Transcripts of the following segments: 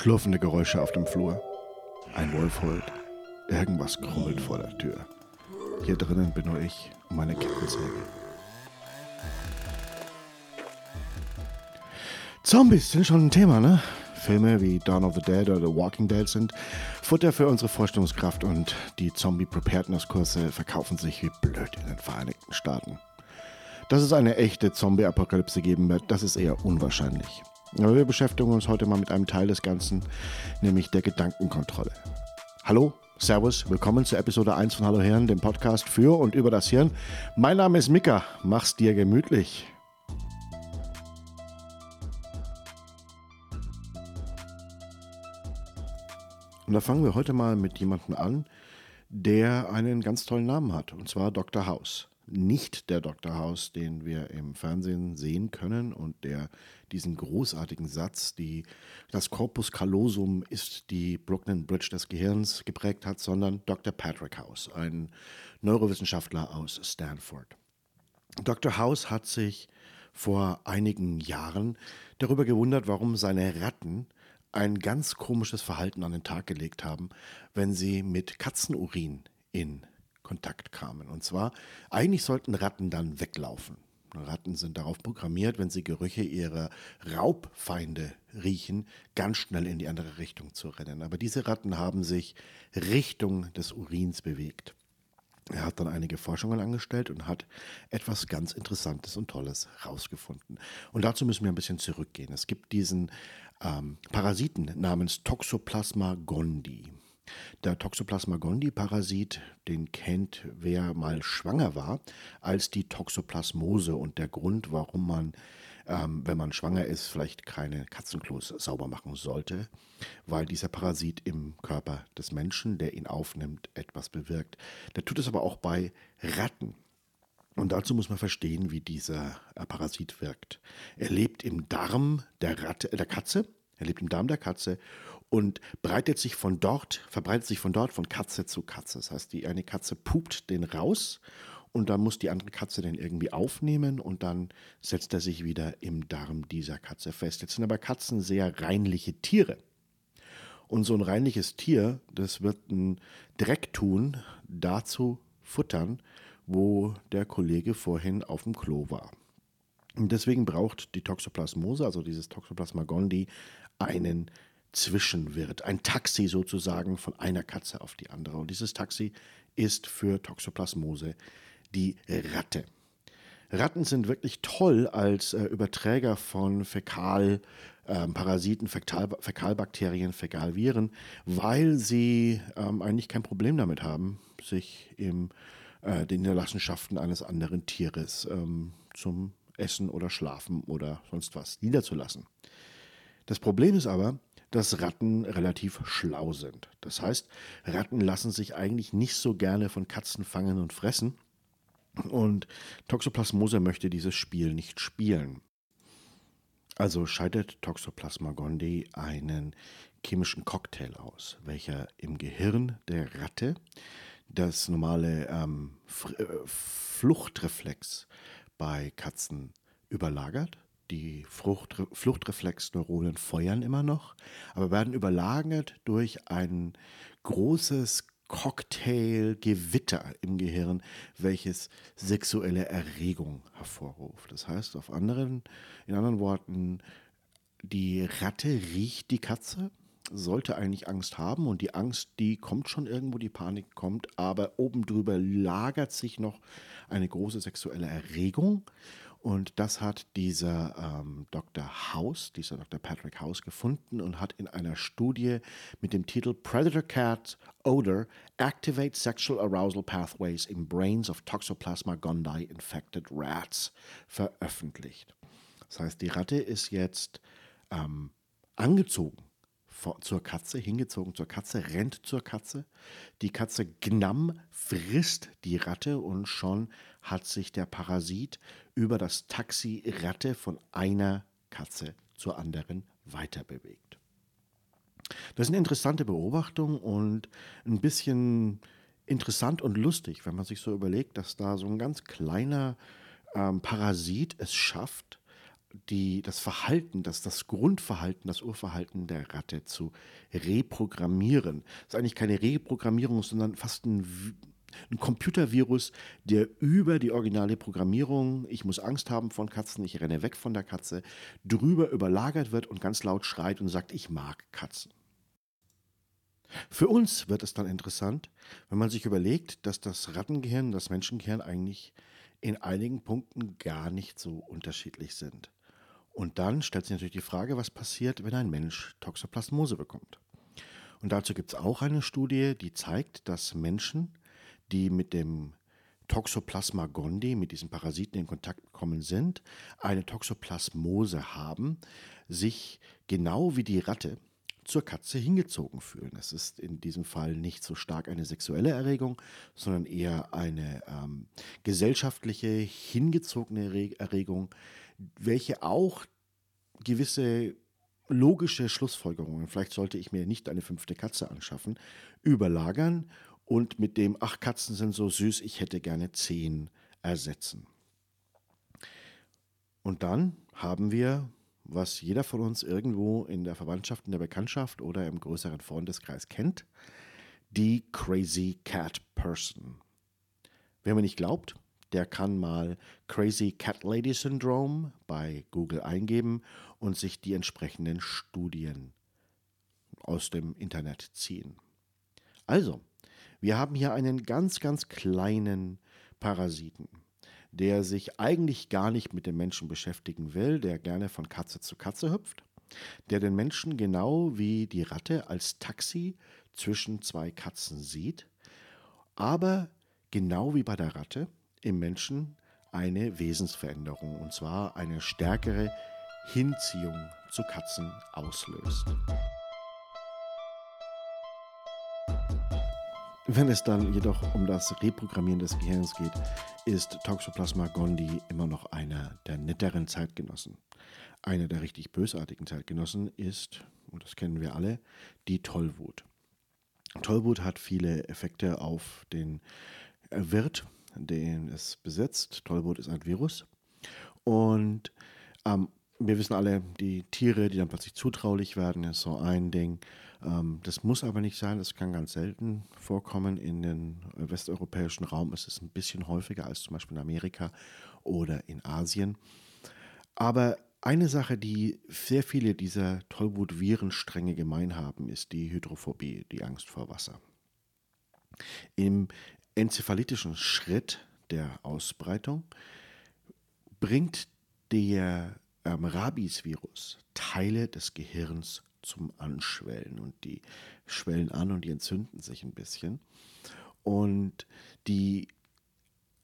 Schlurfende Geräusche auf dem Flur. Ein Wolf heult. Irgendwas krummelt vor der Tür. Hier drinnen bin nur ich und meine Kettensäge. Zombies sind schon ein Thema, ne? Filme wie Dawn of the Dead oder The Walking Dead sind Futter für unsere Vorstellungskraft und die Zombie-Preparedness-Kurse verkaufen sich wie blöd in den Vereinigten Staaten. Dass es eine echte Zombie-Apokalypse geben wird, das ist eher unwahrscheinlich. Aber wir beschäftigen uns heute mal mit einem Teil des Ganzen, nämlich der Gedankenkontrolle. Hallo, Servus, willkommen zur Episode 1 von Hallo Hirn, dem Podcast für und über das Hirn. Mein Name ist Mika, mach's dir gemütlich. Und da fangen wir heute mal mit jemandem an, der einen ganz tollen Namen hat, und zwar Dr. House nicht der Dr. House, den wir im Fernsehen sehen können und der diesen großartigen Satz, die, das Corpus callosum ist die Brooklyn Bridge des Gehirns geprägt hat, sondern Dr. Patrick House, ein Neurowissenschaftler aus Stanford. Dr. House hat sich vor einigen Jahren darüber gewundert, warum seine Ratten ein ganz komisches Verhalten an den Tag gelegt haben, wenn sie mit Katzenurin in Kontakt kamen. Und zwar, eigentlich sollten Ratten dann weglaufen. Ratten sind darauf programmiert, wenn sie Gerüche ihrer Raubfeinde riechen, ganz schnell in die andere Richtung zu rennen. Aber diese Ratten haben sich Richtung des Urins bewegt. Er hat dann einige Forschungen angestellt und hat etwas ganz Interessantes und Tolles herausgefunden. Und dazu müssen wir ein bisschen zurückgehen. Es gibt diesen ähm, Parasiten namens Toxoplasma gondii. Der Toxoplasma gondii-Parasit, den kennt wer mal schwanger war, als die Toxoplasmose und der Grund, warum man, ähm, wenn man schwanger ist, vielleicht keine Katzenklos sauber machen sollte, weil dieser Parasit im Körper des Menschen, der ihn aufnimmt, etwas bewirkt. Der tut es aber auch bei Ratten. Und dazu muss man verstehen, wie dieser äh, Parasit wirkt. Er lebt im Darm der, Ratte, der Katze, er lebt im Darm der Katze und breitet sich von dort, verbreitet sich von dort von Katze zu Katze. Das heißt, die eine Katze pupt den raus und dann muss die andere Katze den irgendwie aufnehmen und dann setzt er sich wieder im Darm dieser Katze fest. Jetzt sind aber Katzen sehr reinliche Tiere. Und so ein reinliches Tier, das wird einen Dreck tun, dazu futtern, wo der Kollege vorhin auf dem Klo war. Und deswegen braucht die Toxoplasmose, also dieses Toxoplasma gondii, einen Zwischenwirt, ein Taxi sozusagen von einer Katze auf die andere. Und dieses Taxi ist für Toxoplasmose die Ratte. Ratten sind wirklich toll als äh, Überträger von Fäkalparasiten, ähm, Fäkal, Fäkalbakterien, Fäkalviren, weil sie ähm, eigentlich kein Problem damit haben, sich in äh, den Niederlassenschaften eines anderen Tieres ähm, zum Essen oder Schlafen oder sonst was niederzulassen. Das Problem ist aber, dass Ratten relativ schlau sind. Das heißt, Ratten lassen sich eigentlich nicht so gerne von Katzen fangen und fressen. Und Toxoplasmose möchte dieses Spiel nicht spielen. Also scheidet Toxoplasma gondii einen chemischen Cocktail aus, welcher im Gehirn der Ratte das normale ähm, äh, Fluchtreflex bei Katzen überlagert die Frucht, Fluchtreflexneuronen feuern immer noch, aber werden überlagert durch ein großes Cocktailgewitter im Gehirn, welches sexuelle Erregung hervorruft. Das heißt, auf anderen, in anderen Worten, die Ratte riecht die Katze, sollte eigentlich Angst haben und die Angst, die kommt schon irgendwo, die Panik kommt, aber oben drüber lagert sich noch eine große sexuelle Erregung und das hat dieser ähm, Dr. House, dieser Dr. Patrick House gefunden und hat in einer Studie mit dem Titel Predator Cat Odor Activate Sexual Arousal Pathways in Brains of Toxoplasma gondii Infected Rats veröffentlicht. Das heißt, die Ratte ist jetzt ähm, angezogen zur Katze, hingezogen zur Katze, rennt zur Katze. Die Katze Gnam frisst die Ratte und schon hat sich der Parasit über das Taxi Ratte von einer Katze zur anderen weiterbewegt. Das ist eine interessante Beobachtung und ein bisschen interessant und lustig, wenn man sich so überlegt, dass da so ein ganz kleiner ähm, Parasit es schafft, die, das Verhalten, das, das Grundverhalten, das Urverhalten der Ratte zu reprogrammieren. Das ist eigentlich keine Reprogrammierung, sondern fast ein, ein Computervirus, der über die originale Programmierung, ich muss Angst haben von Katzen, ich renne weg von der Katze, drüber überlagert wird und ganz laut schreit und sagt, ich mag Katzen. Für uns wird es dann interessant, wenn man sich überlegt, dass das Rattengehirn, das Menschengehirn eigentlich in einigen Punkten gar nicht so unterschiedlich sind. Und dann stellt sich natürlich die Frage, was passiert, wenn ein Mensch Toxoplasmose bekommt. Und dazu gibt es auch eine Studie, die zeigt, dass Menschen, die mit dem Toxoplasma gondii, mit diesem Parasiten in Kontakt gekommen sind, eine Toxoplasmose haben, sich genau wie die Ratte zur Katze hingezogen fühlen. Es ist in diesem Fall nicht so stark eine sexuelle Erregung, sondern eher eine ähm, gesellschaftliche, hingezogene Erregung, welche auch gewisse logische Schlussfolgerungen, vielleicht sollte ich mir nicht eine fünfte Katze anschaffen, überlagern und mit dem, ach, Katzen sind so süß, ich hätte gerne zehn ersetzen. Und dann haben wir, was jeder von uns irgendwo in der Verwandtschaft, in der Bekanntschaft oder im größeren Freundeskreis kennt, die Crazy Cat Person. Wer mir nicht glaubt, der kann mal Crazy Cat Lady Syndrome bei Google eingeben und sich die entsprechenden Studien aus dem Internet ziehen. Also, wir haben hier einen ganz, ganz kleinen Parasiten, der sich eigentlich gar nicht mit dem Menschen beschäftigen will, der gerne von Katze zu Katze hüpft, der den Menschen genau wie die Ratte als Taxi zwischen zwei Katzen sieht, aber genau wie bei der Ratte im Menschen eine Wesensveränderung, und zwar eine stärkere Hinziehung zu Katzen auslöst. Wenn es dann jedoch um das Reprogrammieren des Gehirns geht, ist Toxoplasma gondii immer noch einer der netteren Zeitgenossen. Einer der richtig bösartigen Zeitgenossen ist, und das kennen wir alle, die Tollwut. Tollwut hat viele Effekte auf den Wirt den es besitzt. Tollwut ist ein Virus. Und ähm, wir wissen alle, die Tiere, die dann plötzlich zutraulich werden, ist so ein Ding. Ähm, das muss aber nicht sein, das kann ganz selten vorkommen. In den westeuropäischen Raum ist es ein bisschen häufiger als zum Beispiel in Amerika oder in Asien. Aber eine Sache, die sehr viele dieser Tollwut-Virenstränge gemein haben, ist die Hydrophobie, die Angst vor Wasser. Im enzephalitischen Schritt der Ausbreitung bringt der ähm, Rabies-Virus Teile des Gehirns zum Anschwellen und die schwellen an und die entzünden sich ein bisschen. Und die,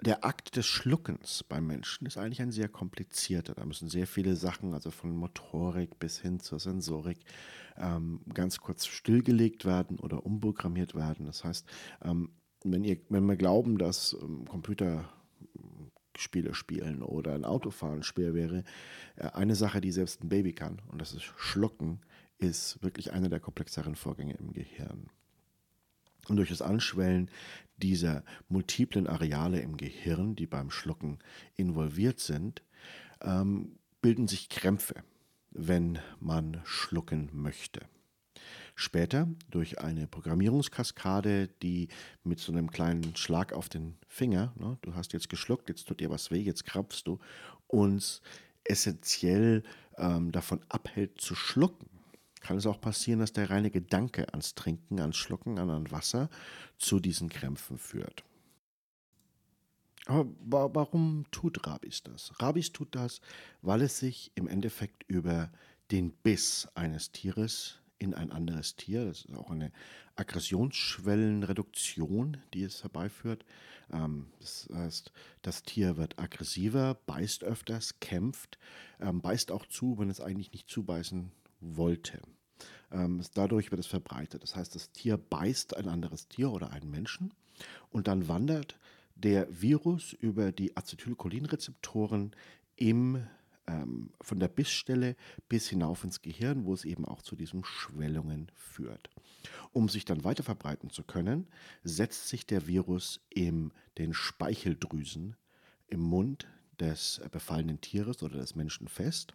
der Akt des Schluckens beim Menschen ist eigentlich ein sehr komplizierter. Da müssen sehr viele Sachen, also von Motorik bis hin zur Sensorik, ähm, ganz kurz stillgelegt werden oder umprogrammiert werden. Das heißt, ähm, wenn, ihr, wenn wir glauben, dass ähm, Computerspiele spielen oder ein Autofahren schwer wäre, äh, eine Sache, die selbst ein Baby kann, und das ist Schlucken, ist wirklich einer der komplexeren Vorgänge im Gehirn. Und durch das Anschwellen dieser multiplen Areale im Gehirn, die beim Schlucken involviert sind, ähm, bilden sich Krämpfe, wenn man schlucken möchte. Später durch eine Programmierungskaskade, die mit so einem kleinen Schlag auf den Finger, ne, du hast jetzt geschluckt, jetzt tut dir was weh, jetzt krampfst du, uns essentiell ähm, davon abhält zu schlucken. Kann es auch passieren, dass der reine Gedanke ans Trinken, ans Schlucken, an, an Wasser zu diesen Krämpfen führt. Aber warum tut Rabis das? Rabis tut das, weil es sich im Endeffekt über den Biss eines Tieres in ein anderes Tier. Das ist auch eine Aggressionsschwellenreduktion, die es herbeiführt. Ähm, das heißt, das Tier wird aggressiver, beißt öfters, kämpft, ähm, beißt auch zu, wenn es eigentlich nicht zubeißen wollte. Ähm, dadurch wird es verbreitet. Das heißt, das Tier beißt ein anderes Tier oder einen Menschen und dann wandert der Virus über die Acetylcholinrezeptoren im ähm, von der Bissstelle bis hinauf ins Gehirn, wo es eben auch zu diesen Schwellungen führt. Um sich dann weiter verbreiten zu können, setzt sich der Virus in den Speicheldrüsen im Mund des befallenen Tieres oder des Menschen fest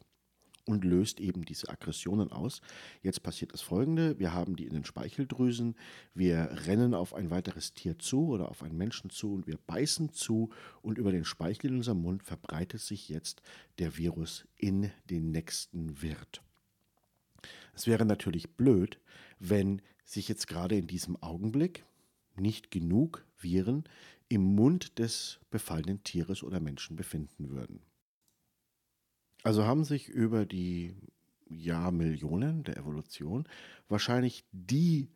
und löst eben diese Aggressionen aus. Jetzt passiert das Folgende, wir haben die in den Speicheldrüsen, wir rennen auf ein weiteres Tier zu oder auf einen Menschen zu und wir beißen zu und über den Speichel in unserem Mund verbreitet sich jetzt der Virus in den nächsten Wirt. Es wäre natürlich blöd, wenn sich jetzt gerade in diesem Augenblick nicht genug Viren im Mund des befallenen Tieres oder Menschen befinden würden. Also haben sich über die Jahrmillionen der Evolution wahrscheinlich die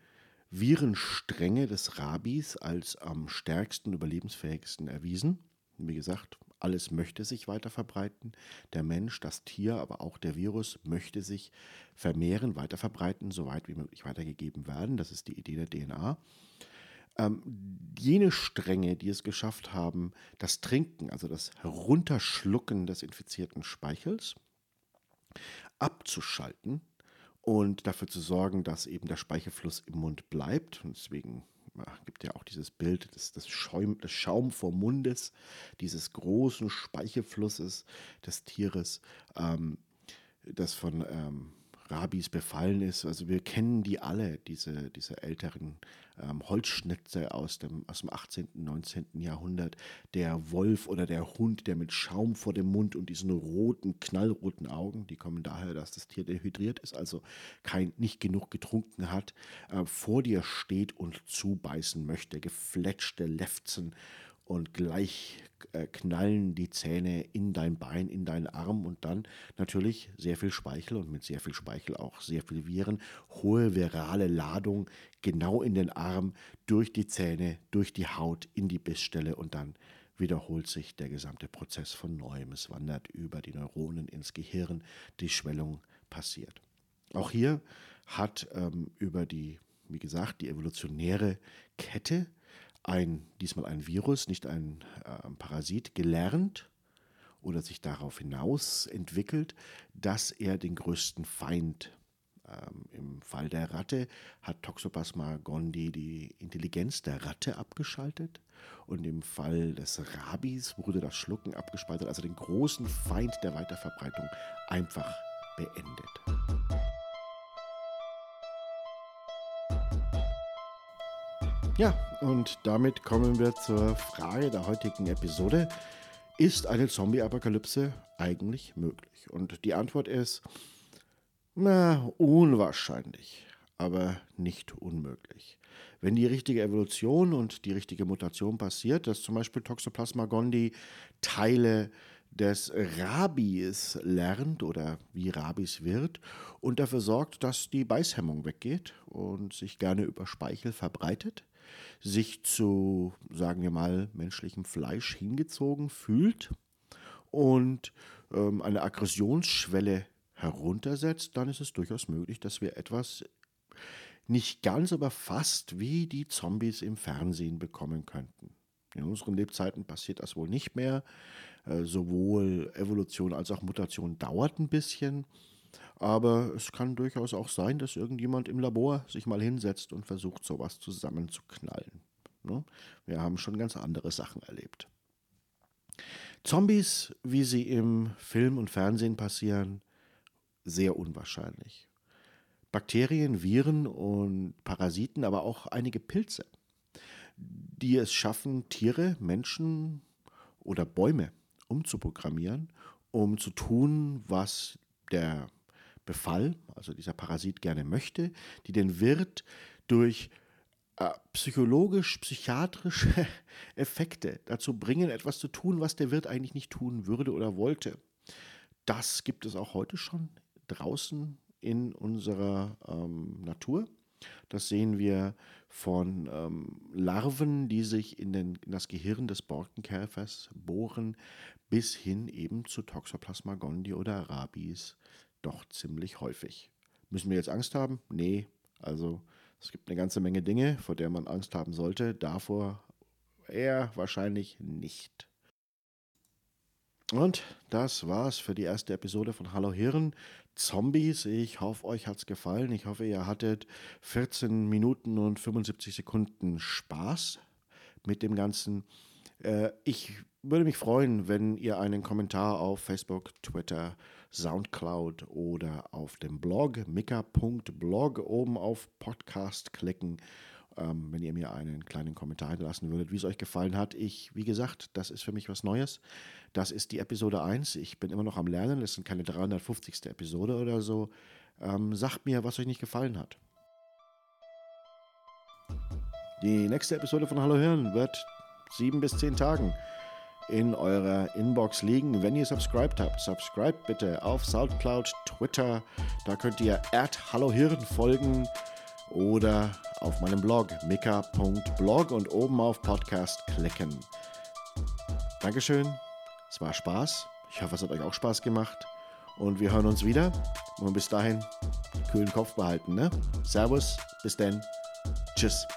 Virenstränge des Rabis als am stärksten, überlebensfähigsten erwiesen. Wie gesagt, alles möchte sich weiter verbreiten. Der Mensch, das Tier, aber auch der Virus möchte sich vermehren, weiter verbreiten, so weit wie möglich weitergegeben werden. Das ist die Idee der DNA. Ähm, jene Stränge, die es geschafft haben, das Trinken, also das Herunterschlucken des infizierten Speichels, abzuschalten und dafür zu sorgen, dass eben der Speichelfluss im Mund bleibt. Und deswegen gibt ja auch dieses Bild des, des, Schaum, des Schaum vom Mundes, dieses großen Speichelflusses des Tieres, ähm, das von ähm, Rabis befallen ist. Also wir kennen die alle, diese, diese älteren ähm, Holzschnitte aus dem, aus dem 18., 19. Jahrhundert. Der Wolf oder der Hund, der mit Schaum vor dem Mund und diesen roten, knallroten Augen, die kommen daher, dass das Tier dehydriert ist, also kein, nicht genug getrunken hat, äh, vor dir steht und zubeißen möchte. Gefletschte Lefzen und gleich äh, knallen die Zähne in dein Bein, in deinen Arm und dann natürlich sehr viel Speichel und mit sehr viel Speichel auch sehr viel Viren, hohe virale Ladung genau in den Arm, durch die Zähne, durch die Haut, in die Bissstelle und dann wiederholt sich der gesamte Prozess von neuem. Es wandert über die Neuronen ins Gehirn, die Schwellung passiert. Auch hier hat ähm, über die, wie gesagt, die evolutionäre Kette ein, diesmal ein Virus, nicht ein äh, Parasit, gelernt oder sich darauf hinaus entwickelt, dass er den größten Feind ähm, im Fall der Ratte hat Toxoplasma gondii die Intelligenz der Ratte abgeschaltet und im Fall des Rabis wurde das Schlucken abgespaltet, also den großen Feind der Weiterverbreitung einfach beendet. Ja, und damit kommen wir zur Frage der heutigen Episode. Ist eine Zombie-Apokalypse eigentlich möglich? Und die Antwort ist, na, unwahrscheinlich, aber nicht unmöglich. Wenn die richtige Evolution und die richtige Mutation passiert, dass zum Beispiel Toxoplasma gondii Teile des Rabis lernt oder wie Rabis wird und dafür sorgt, dass die Beißhemmung weggeht und sich gerne über Speichel verbreitet, sich zu, sagen wir mal, menschlichem Fleisch hingezogen fühlt und ähm, eine Aggressionsschwelle heruntersetzt, dann ist es durchaus möglich, dass wir etwas nicht ganz, aber fast wie die Zombies im Fernsehen bekommen könnten. In unseren Lebzeiten passiert das wohl nicht mehr. Äh, sowohl Evolution als auch Mutation dauert ein bisschen. Aber es kann durchaus auch sein, dass irgendjemand im Labor sich mal hinsetzt und versucht, sowas zusammenzuknallen. Ne? Wir haben schon ganz andere Sachen erlebt. Zombies, wie sie im Film und Fernsehen passieren, sehr unwahrscheinlich. Bakterien, Viren und Parasiten, aber auch einige Pilze, die es schaffen, Tiere, Menschen oder Bäume umzuprogrammieren, um zu tun, was der Befall, also dieser Parasit gerne möchte, die den Wirt durch äh, psychologisch-psychiatrische Effekte dazu bringen, etwas zu tun, was der Wirt eigentlich nicht tun würde oder wollte. Das gibt es auch heute schon draußen in unserer ähm, Natur. Das sehen wir von ähm, Larven, die sich in, den, in, das Gehirn des Borkenkäfers bohren, bis hin eben zu Toxoplasma gondii oder Rabies doch ziemlich häufig. Müssen wir jetzt Angst haben? Nee. Also es gibt eine ganze Menge Dinge, vor der man Angst haben sollte. Davor eher wahrscheinlich nicht. Und das war's für die erste Episode von Hallo Hirn. Zombies. Ich hoffe, euch hat's gefallen. Ich hoffe, ihr hattet 14 Minuten und 75 Sekunden Spaß mit dem Ganzen. Äh, ich würde mich freuen, wenn ihr einen Kommentar auf Facebook, Twitter, Soundcloud oder auf dem Blog mika.blog oben auf Podcast klicken, ähm, wenn ihr mir einen kleinen Kommentar hinterlassen würdet, wie es euch gefallen hat. Ich, wie gesagt, das ist für mich was Neues. Das ist die Episode 1. Ich bin immer noch am Lernen. Das sind keine 350. Episode oder so. Ähm, sagt mir, was euch nicht gefallen hat. Die nächste Episode von Hallo Hirn wird sieben bis zehn Tagen in eurer Inbox liegen, wenn ihr subscribed habt. Subscribe bitte auf Soundcloud, Twitter. Da könnt ihr at Hallo Hirn folgen oder auf meinem Blog mika.blog und oben auf Podcast klicken. Dankeschön. Es war Spaß. Ich hoffe, es hat euch auch Spaß gemacht. Und wir hören uns wieder. Und bis dahin, kühlen Kopf behalten. Ne? Servus, bis denn. Tschüss.